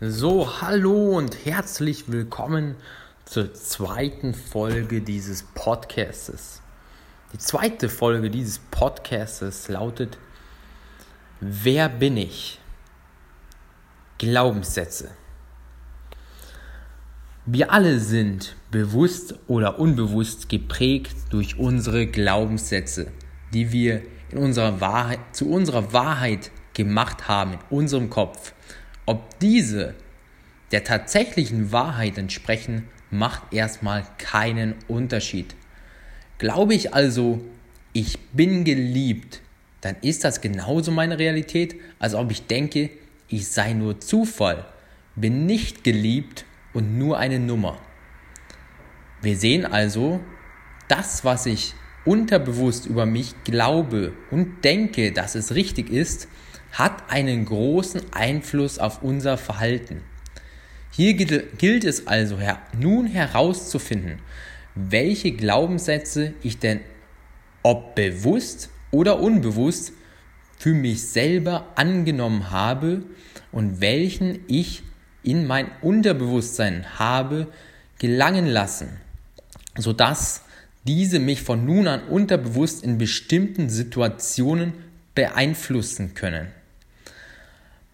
So, hallo und herzlich willkommen zur zweiten Folge dieses Podcastes. Die zweite Folge dieses Podcastes lautet Wer bin ich? Glaubenssätze. Wir alle sind bewusst oder unbewusst geprägt durch unsere Glaubenssätze die wir in unserer Wahrheit, zu unserer Wahrheit gemacht haben, in unserem Kopf, ob diese der tatsächlichen Wahrheit entsprechen, macht erstmal keinen Unterschied. Glaube ich also, ich bin geliebt, dann ist das genauso meine Realität, als ob ich denke, ich sei nur Zufall, bin nicht geliebt und nur eine Nummer. Wir sehen also, das, was ich unterbewusst über mich glaube und denke, dass es richtig ist, hat einen großen Einfluss auf unser Verhalten. Hier gilt es also nun herauszufinden, welche Glaubenssätze ich denn, ob bewusst oder unbewusst, für mich selber angenommen habe und welchen ich in mein Unterbewusstsein habe gelangen lassen, sodass diese mich von nun an unterbewusst in bestimmten Situationen beeinflussen können.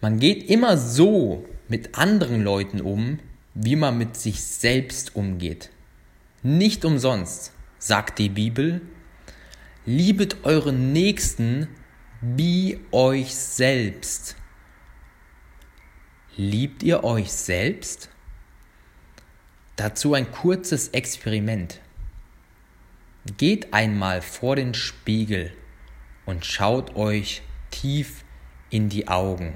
Man geht immer so mit anderen Leuten um, wie man mit sich selbst umgeht. Nicht umsonst sagt die Bibel, liebet euren Nächsten wie euch selbst. Liebt ihr euch selbst? Dazu ein kurzes Experiment. Geht einmal vor den Spiegel und schaut euch tief in die Augen.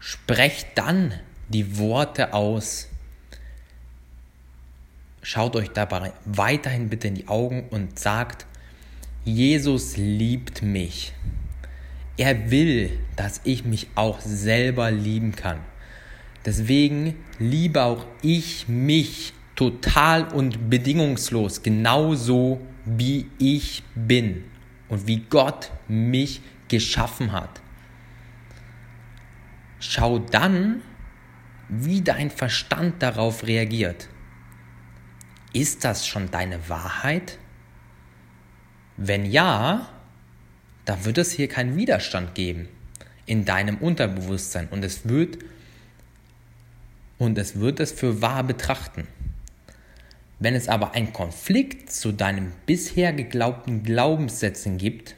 Sprecht dann die Worte aus. Schaut euch dabei weiterhin bitte in die Augen und sagt, Jesus liebt mich. Er will, dass ich mich auch selber lieben kann. Deswegen liebe auch ich mich total und bedingungslos, genauso wie ich bin und wie Gott mich geschaffen hat. Schau dann, wie dein Verstand darauf reagiert. Ist das schon deine Wahrheit? Wenn ja, dann wird es hier keinen Widerstand geben in deinem Unterbewusstsein und es wird und es wird es für wahr betrachten. Wenn es aber einen Konflikt zu deinen bisher geglaubten Glaubenssätzen gibt,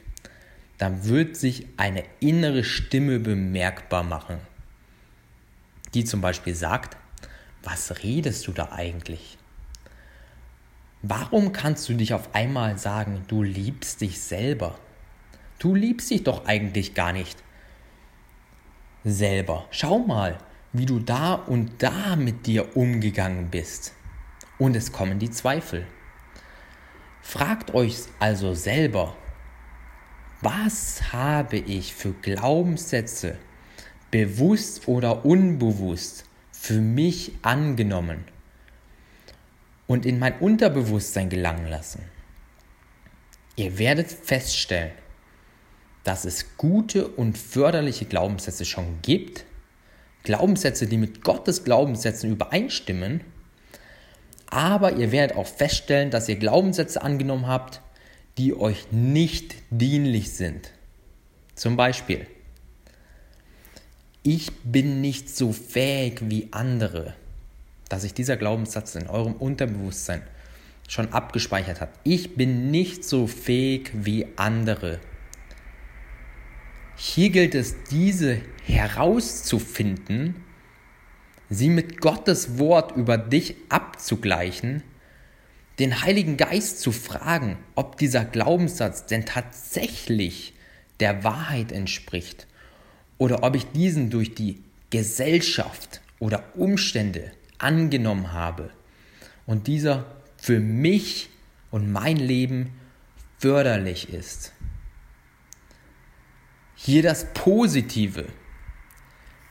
dann wird sich eine innere Stimme bemerkbar machen. Die zum Beispiel sagt, was redest du da eigentlich? Warum kannst du dich auf einmal sagen, du liebst dich selber? Du liebst dich doch eigentlich gar nicht selber. Schau mal, wie du da und da mit dir umgegangen bist. Und es kommen die Zweifel. Fragt euch also selber, was habe ich für Glaubenssätze, bewusst oder unbewusst, für mich angenommen und in mein Unterbewusstsein gelangen lassen? Ihr werdet feststellen, dass es gute und förderliche Glaubenssätze schon gibt, Glaubenssätze, die mit Gottes Glaubenssätzen übereinstimmen, aber ihr werdet auch feststellen, dass ihr Glaubenssätze angenommen habt, die euch nicht dienlich sind. Zum Beispiel, ich bin nicht so fähig wie andere, dass sich dieser Glaubenssatz in eurem Unterbewusstsein schon abgespeichert hat. Ich bin nicht so fähig wie andere. Hier gilt es, diese herauszufinden, sie mit Gottes Wort über dich abzugleichen, den Heiligen Geist zu fragen, ob dieser Glaubenssatz denn tatsächlich der Wahrheit entspricht oder ob ich diesen durch die Gesellschaft oder Umstände angenommen habe und dieser für mich und mein Leben förderlich ist. Hier das Positive.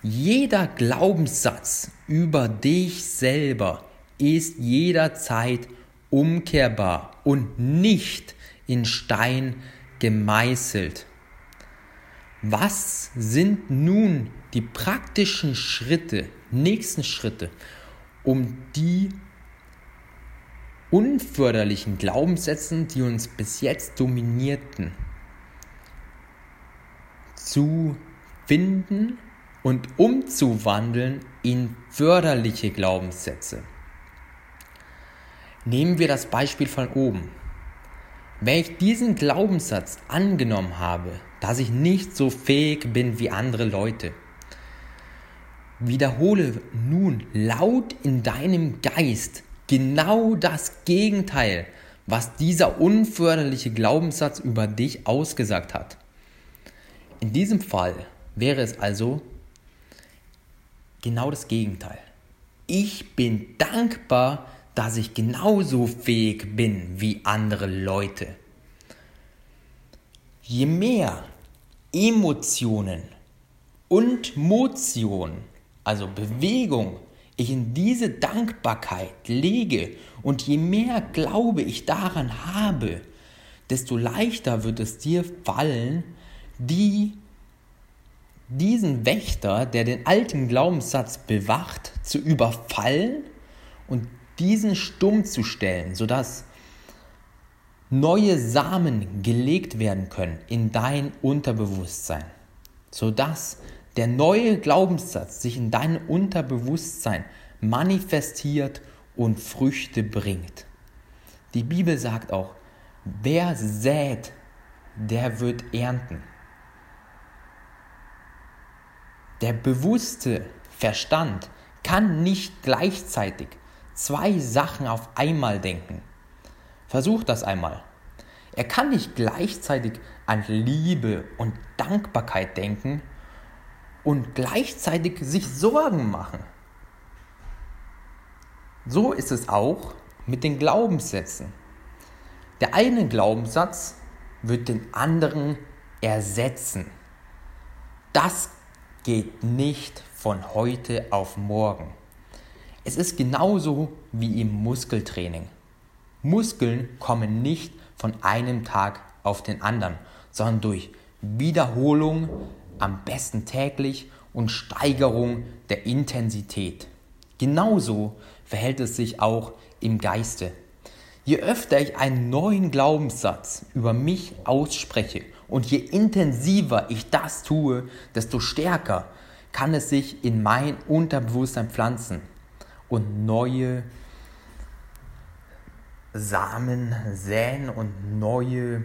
Jeder Glaubenssatz über dich selber ist jederzeit umkehrbar und nicht in Stein gemeißelt. Was sind nun die praktischen Schritte, nächsten Schritte, um die unförderlichen Glaubenssätzen, die uns bis jetzt dominierten, zu finden und umzuwandeln in förderliche Glaubenssätze. Nehmen wir das Beispiel von oben. Wenn ich diesen Glaubenssatz angenommen habe, dass ich nicht so fähig bin wie andere Leute, wiederhole nun laut in deinem Geist genau das Gegenteil, was dieser unförderliche Glaubenssatz über dich ausgesagt hat. In diesem Fall wäre es also genau das Gegenteil. Ich bin dankbar, dass ich genauso fähig bin wie andere Leute. Je mehr Emotionen und Motion, also Bewegung, ich in diese Dankbarkeit lege und je mehr Glaube ich daran habe, desto leichter wird es dir fallen, die diesen Wächter, der den alten Glaubenssatz bewacht, zu überfallen und diesen stumm zu stellen, sodass neue Samen gelegt werden können in dein Unterbewusstsein, sodass der neue Glaubenssatz sich in dein Unterbewusstsein manifestiert und Früchte bringt. Die Bibel sagt auch, wer sät, der wird ernten. Der bewusste Verstand kann nicht gleichzeitig zwei Sachen auf einmal denken. Versuch das einmal. Er kann nicht gleichzeitig an Liebe und Dankbarkeit denken und gleichzeitig sich Sorgen machen. So ist es auch mit den Glaubenssätzen. Der eine Glaubenssatz wird den anderen ersetzen. Das geht nicht von heute auf morgen. Es ist genauso wie im Muskeltraining. Muskeln kommen nicht von einem Tag auf den anderen, sondern durch Wiederholung, am besten täglich und Steigerung der Intensität. Genauso verhält es sich auch im Geiste. Je öfter ich einen neuen Glaubenssatz über mich ausspreche und je intensiver ich das tue, desto stärker kann es sich in mein Unterbewusstsein pflanzen und neue Samen säen und neue,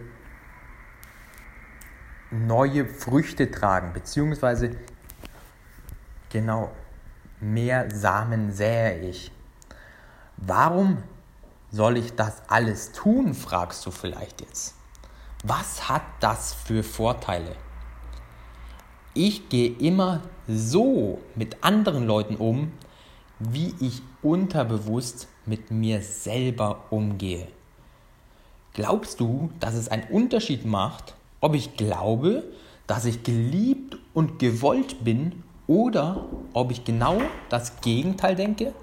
neue Früchte tragen, beziehungsweise genau mehr Samen sähe ich. Warum soll ich das alles tun, fragst du vielleicht jetzt. Was hat das für Vorteile? Ich gehe immer so mit anderen Leuten um, wie ich unterbewusst mit mir selber umgehe. Glaubst du, dass es einen Unterschied macht, ob ich glaube, dass ich geliebt und gewollt bin oder ob ich genau das Gegenteil denke?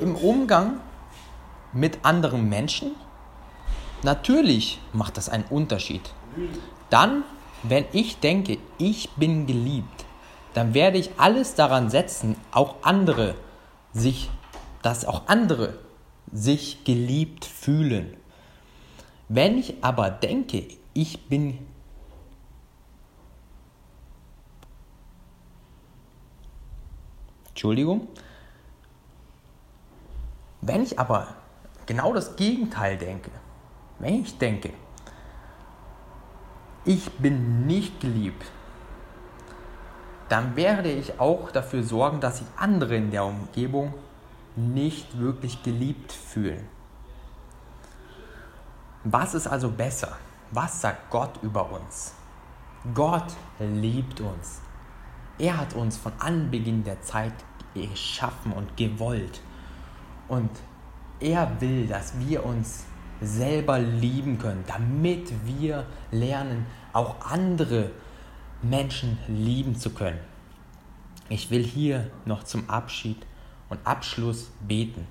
Im Umgang mit anderen Menschen? Natürlich macht das einen Unterschied. Dann, wenn ich denke, ich bin geliebt, dann werde ich alles daran setzen, auch andere sich, dass auch andere sich geliebt fühlen. Wenn ich aber denke, ich bin Entschuldigung. Wenn ich aber genau das Gegenteil denke, wenn ich denke, ich bin nicht geliebt, dann werde ich auch dafür sorgen, dass sich andere in der Umgebung nicht wirklich geliebt fühlen. Was ist also besser? Was sagt Gott über uns? Gott liebt uns. Er hat uns von Anbeginn der Zeit geschaffen und gewollt. Und er will, dass wir uns selber lieben können, damit wir lernen, auch andere Menschen lieben zu können. Ich will hier noch zum Abschied und Abschluss beten.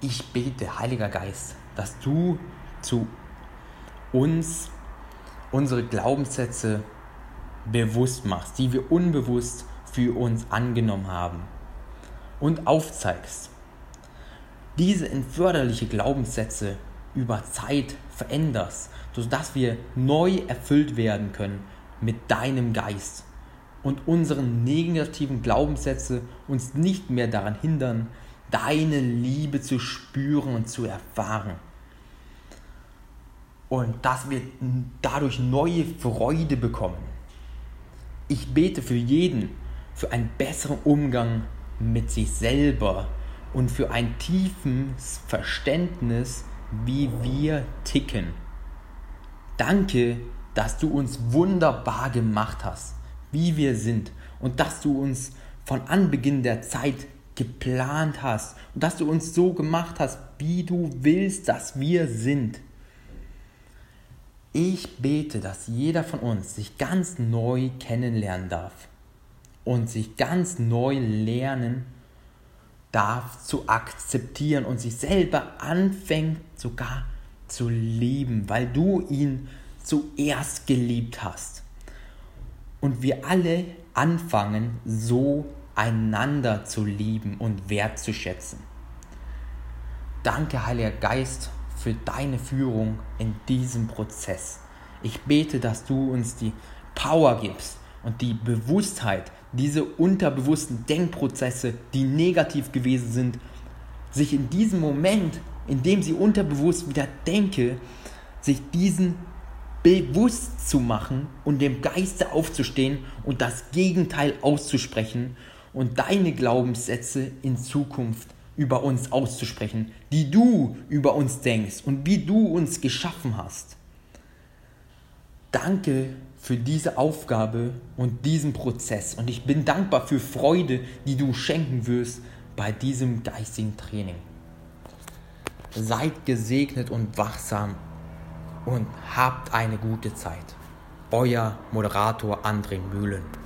Ich bete, Heiliger Geist, dass du zu uns unsere Glaubenssätze bewusst machst, die wir unbewusst für uns angenommen haben und aufzeigst diese entförderliche Glaubenssätze über Zeit veränderst, sodass wir neu erfüllt werden können mit deinem Geist und unsere negativen Glaubenssätze uns nicht mehr daran hindern, deine Liebe zu spüren und zu erfahren. Und dass wir dadurch neue Freude bekommen. Ich bete für jeden, für einen besseren Umgang mit sich selber und für ein tiefes Verständnis, wie wir ticken. Danke, dass du uns wunderbar gemacht hast, wie wir sind und dass du uns von Anbeginn der Zeit geplant hast und dass du uns so gemacht hast, wie du willst, dass wir sind. Ich bete, dass jeder von uns sich ganz neu kennenlernen darf und sich ganz neu lernen darf zu akzeptieren und sich selber anfängt sogar zu lieben, weil du ihn zuerst geliebt hast. Und wir alle anfangen so einander zu lieben und wertzuschätzen. Danke, Heiliger Geist, für deine Führung in diesem Prozess. Ich bete, dass du uns die Power gibst und die Bewusstheit, diese unterbewussten Denkprozesse, die negativ gewesen sind, sich in diesem Moment, in dem sie unterbewusst wieder denke, sich diesen bewusst zu machen und dem Geiste aufzustehen und das Gegenteil auszusprechen und deine Glaubenssätze in Zukunft über uns auszusprechen, die du über uns denkst und wie du uns geschaffen hast. Danke für diese Aufgabe und diesen Prozess. Und ich bin dankbar für Freude, die du schenken wirst bei diesem geistigen Training. Seid gesegnet und wachsam und habt eine gute Zeit. Euer Moderator André Mühlen.